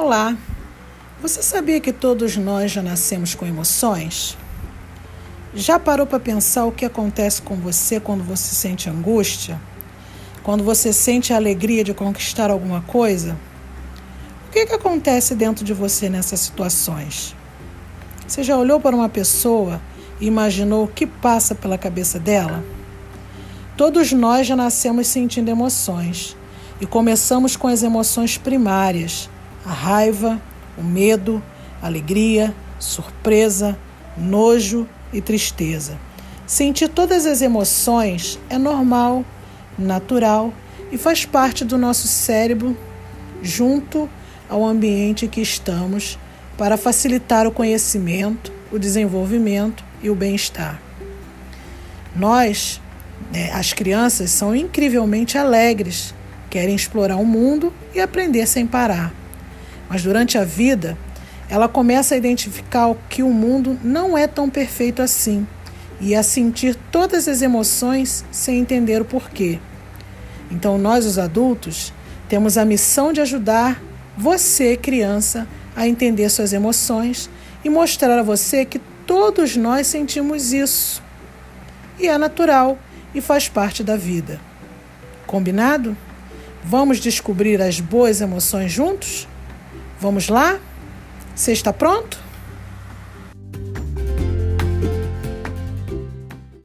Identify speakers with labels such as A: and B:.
A: Olá! Você sabia que todos nós já nascemos com emoções? Já parou para pensar o que acontece com você quando você sente angústia? Quando você sente a alegria de conquistar alguma coisa? O que, que acontece dentro de você nessas situações? Você já olhou para uma pessoa e imaginou o que passa pela cabeça dela? Todos nós já nascemos sentindo emoções e começamos com as emoções primárias a raiva, o medo, alegria, surpresa, nojo e tristeza. Sentir todas as emoções é normal, natural e faz parte do nosso cérebro junto ao ambiente em que estamos para facilitar o conhecimento, o desenvolvimento e o bem-estar. Nós, né, as crianças, são incrivelmente alegres, querem explorar o mundo e aprender sem parar. Mas durante a vida, ela começa a identificar que o mundo não é tão perfeito assim e a sentir todas as emoções sem entender o porquê. Então, nós, os adultos, temos a missão de ajudar você, criança, a entender suas emoções e mostrar a você que todos nós sentimos isso. E é natural e faz parte da vida. Combinado? Vamos descobrir as boas emoções juntos? Vamos lá? Você está pronto?